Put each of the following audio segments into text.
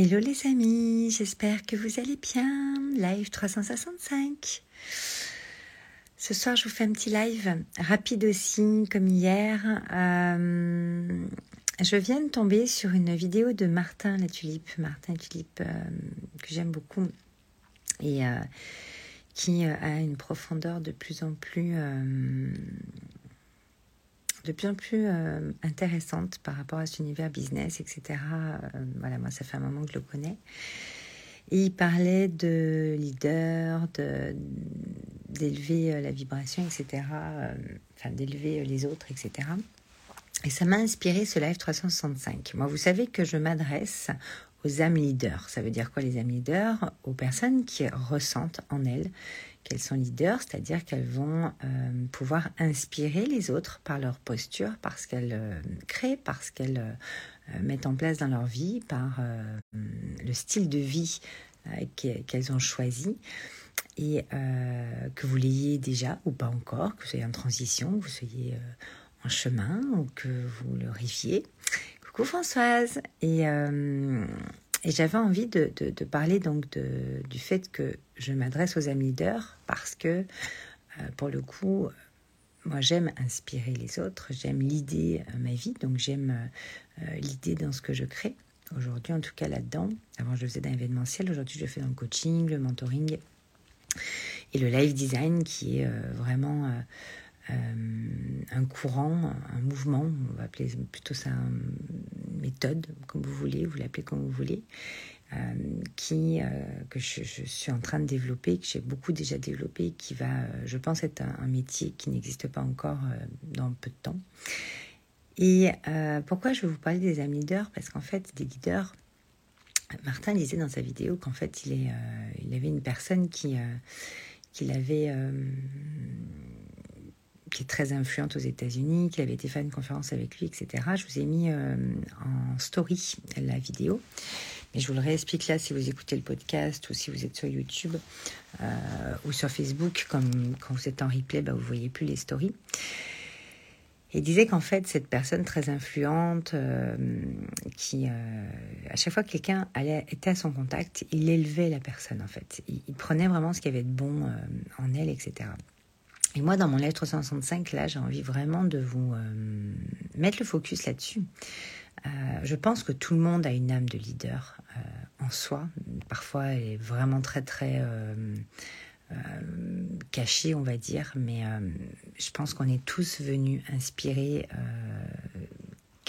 Hello les amis, j'espère que vous allez bien. Live 365. Ce soir, je vous fais un petit live rapide aussi, comme hier. Euh, je viens de tomber sur une vidéo de Martin la tulipe, Martin tulipe euh, que j'aime beaucoup et euh, qui a une profondeur de plus en plus de plus en plus euh, intéressante par rapport à cet univers business, etc. Euh, voilà, moi, ça fait un moment que je le connais. Il parlait de leader, de, d'élever euh, la vibration, etc. enfin, d'élever les autres, etc. Et ça m'a inspiré ce live 365. Moi, vous savez que je m'adresse aux âmes leaders. Ça veut dire quoi les âmes leaders? Aux personnes qui ressentent en elles qu'elles sont leaders, c'est-à-dire qu'elles vont euh, pouvoir inspirer les autres par leur posture, parce qu'elles euh, créent, parce qu'elles euh, mettent en place dans leur vie, par le style de vie qu'elles ont choisi. Et que vous l'ayez déjà ou pas encore, que vous soyez en transition, que vous soyez en chemin ou que vous le riviez. Françoise. Et et j'avais envie de, parler donc du fait que je m'adresse aux amis leaders parce que, euh, pour le coup, moi j'aime inspirer les autres, j'aime l'idée euh, ma vie, donc j'aime euh, l'idée dans ce que je crée. Aujourd'hui, en tout cas là-dedans, avant je faisais dans l'événementiel, aujourd'hui je fais dans le coaching, le mentoring et le live design qui est vraiment euh, un courant, un mouvement, on va appeler plutôt ça une méthode, comme vous voulez, vous l'appelez comme vous voulez, euh, qui, euh, que je, suis en train de développer, que j'ai beaucoup déjà développé, qui va, je pense, être un, métier qui n'existe pas encore dans peu de temps. Et pourquoi je vais vous parler des amis leaders Parce qu'en fait, des leaders, Martin disait dans sa vidéo qu'en fait, il, est, il avait une personne qui, qui avait qui est très influente aux États-Unis, qui avait été faire une conférence avec lui, etc. Je vous ai mis euh, en story la vidéo. Mais je vous le réexplique là si vous écoutez le podcast ou si vous êtes sur YouTube euh, ou sur Facebook. Comme quand vous êtes en replay, bah, vous ne voyez plus les stories. Il disait qu'en fait, cette personne très influente, euh, qui, à chaque fois que quelqu'un était à son contact, il élevait la personne, en fait. Il, prenait vraiment ce qu'il y avait de bon en elle, etc. Et moi, dans mon lettre 365, là, j'ai envie vraiment de vous euh, mettre le focus là-dessus. Euh, je pense que tout le monde a une âme de leader euh, en soi. Parfois, elle est vraiment très, très cachée, on va dire. Mais je pense qu'on est tous venus inspirer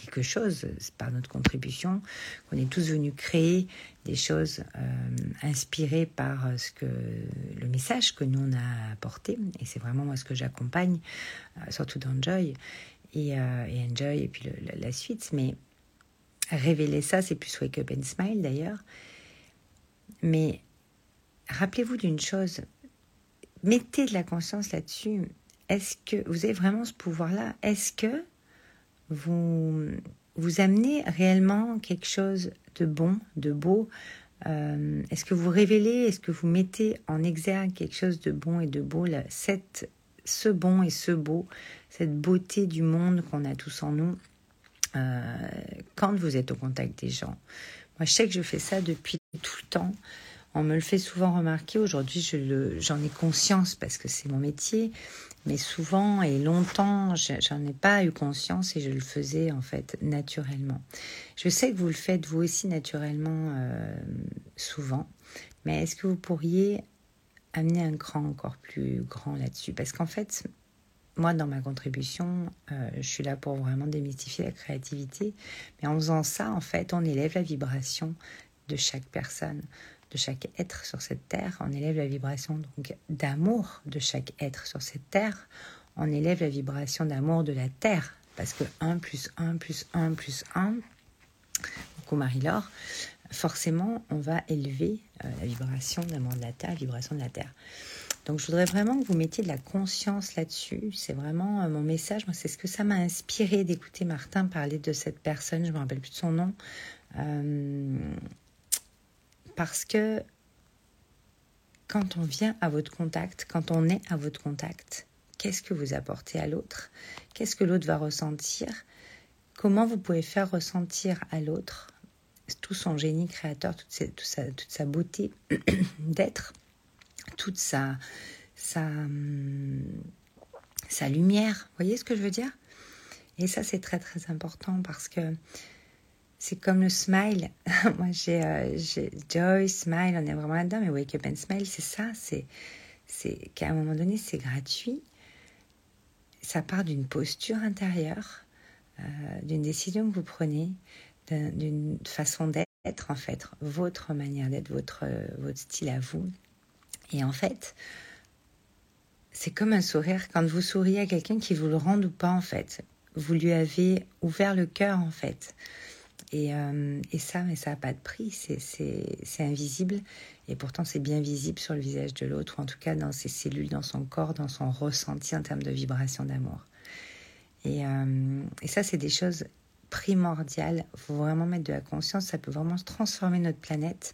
quelque chose par notre contribution, qu'on est tous venus créer des choses euh, inspirées par euh, ce que le message que nous on a apporté. Et c'est vraiment moi ce que j'accompagne, euh, surtout dans Joy et, et Enjoy et puis la, suite. Mais révéler ça, c'est plus Wake Up and Smile d'ailleurs. Mais rappelez-vous d'une chose, mettez de la conscience là-dessus. Est-ce que vous avez vraiment ce pouvoir-là? Est-ce que vous, vous amenez réellement quelque chose de bon, de beau euh, Est-ce que vous révélez, est-ce que vous mettez en exergue quelque chose de bon et de beau, cette, ce bon et ce beau, cette beauté du monde qu'on a tous en nous euh, quand vous êtes au contact des gens? Moi, je sais que je fais ça depuis tout le temps. On me le fait souvent remarquer. Aujourd'hui, j'en ai conscience parce que c'est mon métier. Mais souvent et longtemps, j'en ai pas eu conscience et je le faisais en fait naturellement. Je sais que vous le faites vous aussi naturellement euh, souvent. Mais est-ce que vous pourriez amener un cran encore plus grand là-dessus? Parce qu'en fait, moi, dans ma contribution, euh, je suis là pour vraiment démystifier la créativité. Mais en faisant ça, en fait, on élève la vibration de chaque personne de chaque être sur cette terre, on élève la vibration donc d'amour de chaque être sur cette terre, on élève la vibration d'amour de la terre, parce que 1 plus 1 plus 1 plus 1, coucou Marie-Laure, forcément on va élever euh, la vibration d'amour de la terre, la vibration de la terre. Donc je voudrais vraiment que vous mettiez de la conscience là-dessus. C'est vraiment euh, mon message. Moi, c'est ce que ça m'a inspiré d'écouter Martin parler de cette personne. Je me rappelle plus de son nom. Euh, parce que quand on vient à votre contact, quand on est à votre contact, qu'est-ce que vous apportez à l'autre? Qu'est-ce que l'autre va ressentir? Comment vous pouvez faire ressentir à l'autre tout son génie créateur, toute, sa, beauté d'être, toute sa lumière? Vous voyez ce que je veux dire? Et ça, c'est très très important parce que c'est comme le smile. Moi, euh, j'ai Joy, Smile, on est vraiment là-dedans, mais Wake Up and Smile, c'est ça. C'est qu'à un moment donné, c'est gratuit. Ça part d'une posture intérieure, euh, d'une décision que vous prenez, d'une façon d'être, en fait, votre manière d'être, votre, votre style à vous. Et en fait, c'est comme un sourire quand vous souriez à quelqu'un qui vous le rend ou pas, en fait. Vous lui avez ouvert le cœur, en fait. Et, euh, et, ça, mais ça n'a pas de prix, c'est invisible. Et pourtant, c'est bien visible sur le visage de l'autre, ou en tout cas dans ses cellules, dans son corps, dans son ressenti en termes de vibration d'amour. Et, euh, ça, c'est des choses primordiales. Il faut vraiment mettre de la conscience, ça peut vraiment transformer notre planète.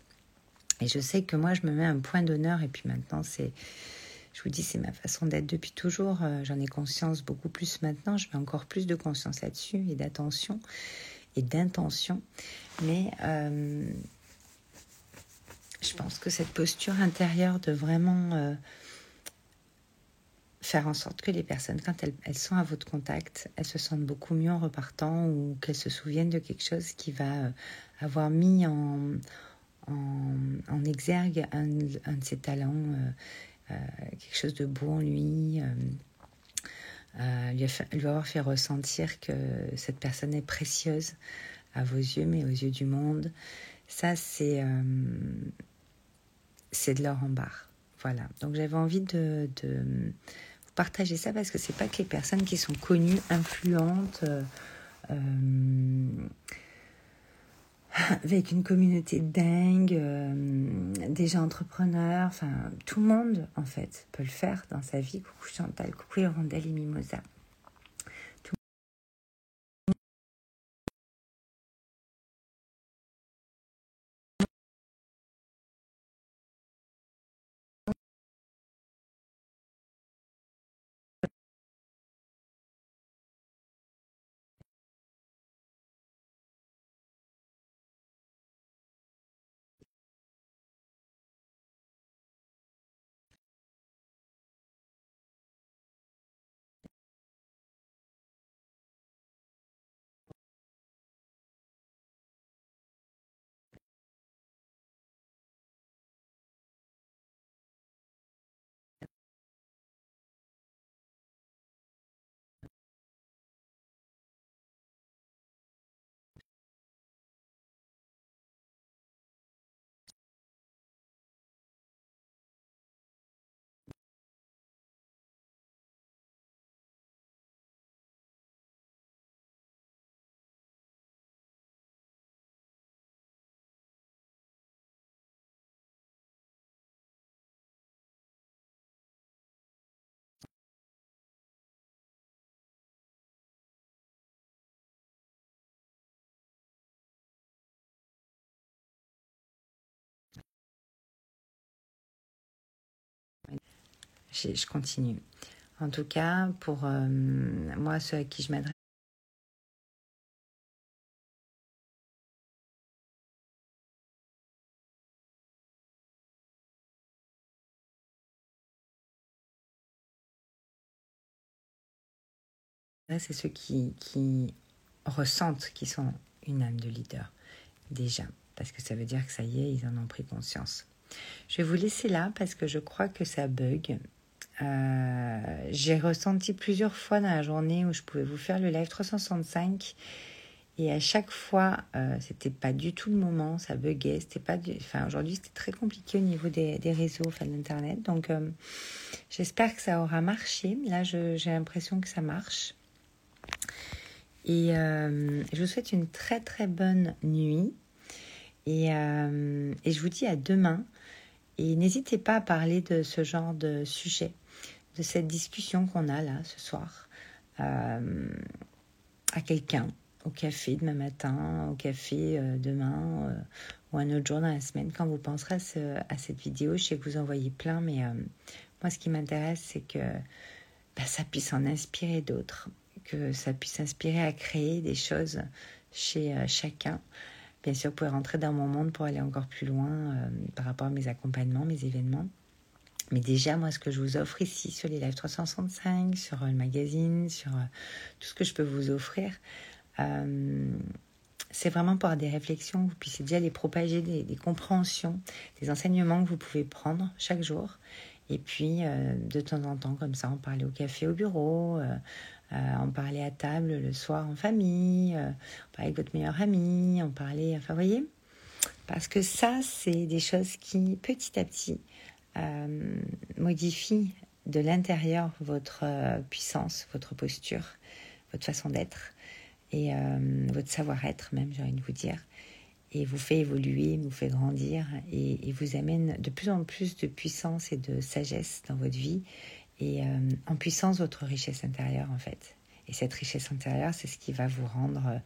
Et je sais que moi, je me mets un point d'honneur, et puis maintenant, c'est. Je vous dis, c'est ma façon d'être depuis toujours. Euh, j'en ai conscience beaucoup plus maintenant. Je mets encore plus de conscience là-dessus et d'attention et d'intention. Mais euh, je pense que cette posture intérieure de vraiment euh, faire en sorte que les personnes, quand elles, sont à votre contact, elles se sentent beaucoup mieux en repartant ou qu'elles se souviennent de quelque chose qui va euh, avoir mis en, en, exergue un, de ses talents, quelque chose de beau en lui. Euh, lui, avoir fait ressentir que cette personne est précieuse à vos yeux, mais aux yeux du monde. Ça, c'est euh, de l'or en barre. Voilà. Donc j'avais envie de, de, vous partager ça parce que c'est pas que les personnes qui sont connues, influentes, euh, avec une communauté dingue, euh, des gens entrepreneurs, enfin tout le monde en fait peut le faire dans sa vie. Coucou Chantal, coucou Hirondelle et Mimosa. Je, continue. En tout cas, pour euh, moi, ceux à qui je m'adresse, c'est ceux qui, qui ressentent qu'ils sont une âme de leader, déjà, parce que ça veut dire que ça y est, ils en ont pris conscience. Je vais vous laisser là parce que je crois que ça bug. Euh, j'ai ressenti plusieurs fois dans la journée où je pouvais vous faire le live 365 et à chaque fois euh, c'était pas du tout le moment, ça buguait, c'était pas enfin aujourd'hui c'était très compliqué au niveau des, des réseaux, enfin d'internet. Donc euh, j'espère que ça aura marché. Là j'ai l'impression que ça marche. Et je vous souhaite une très très bonne nuit. Et, et je vous dis à demain. Et n'hésitez pas à parler de ce genre de sujet de cette discussion qu'on a là ce soir euh, à quelqu'un au café demain matin, au café euh, demain euh, ou un autre jour dans la semaine quand vous penserez à, cette vidéo. Je sais que vous en voyez plein, mais moi ce qui m'intéresse c'est que bah, ça puisse en inspirer d'autres, que ça puisse inspirer à créer des choses chez chacun Bien sûr, vous pouvez rentrer dans mon monde pour aller encore plus loin par rapport à mes accompagnements, mes événements. Mais déjà, moi, ce que je vous offre ici sur les Live 365, sur le magazine, sur tout ce que je peux vous offrir, c'est vraiment pour des réflexions, vous puissiez déjà les propager, des, compréhensions, des enseignements que vous pouvez prendre chaque jour. Et puis, euh, de temps en temps, comme ça, on parlait au café, au bureau, euh, euh, on parlait à table le soir en famille, on parlait avec votre meilleur ami, on parlait, enfin, vous voyez? Parce que ça, c'est des choses qui, petit à petit, modifient de l'intérieur votre puissance, votre posture, votre façon d'être et euh, votre savoir-être même, j'ai envie de vous dire, et vous fait évoluer, vous fait grandir et, vous amène de plus en plus de puissance et de sagesse dans votre vie et euh, en puissance votre richesse intérieure en fait. Et cette richesse intérieure, c'est ce qui va vous rendre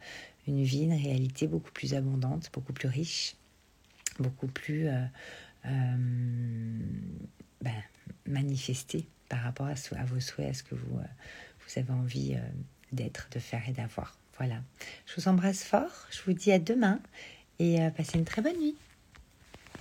une vie, une réalité beaucoup plus abondante, beaucoup plus riche, beaucoup plus euh, ben, manifestée par rapport à, vos souhaits, à ce que vous, vous avez envie d'être, de faire et d'avoir. Voilà. Je vous embrasse fort. Je vous dis à demain et euh, passez une très bonne nuit.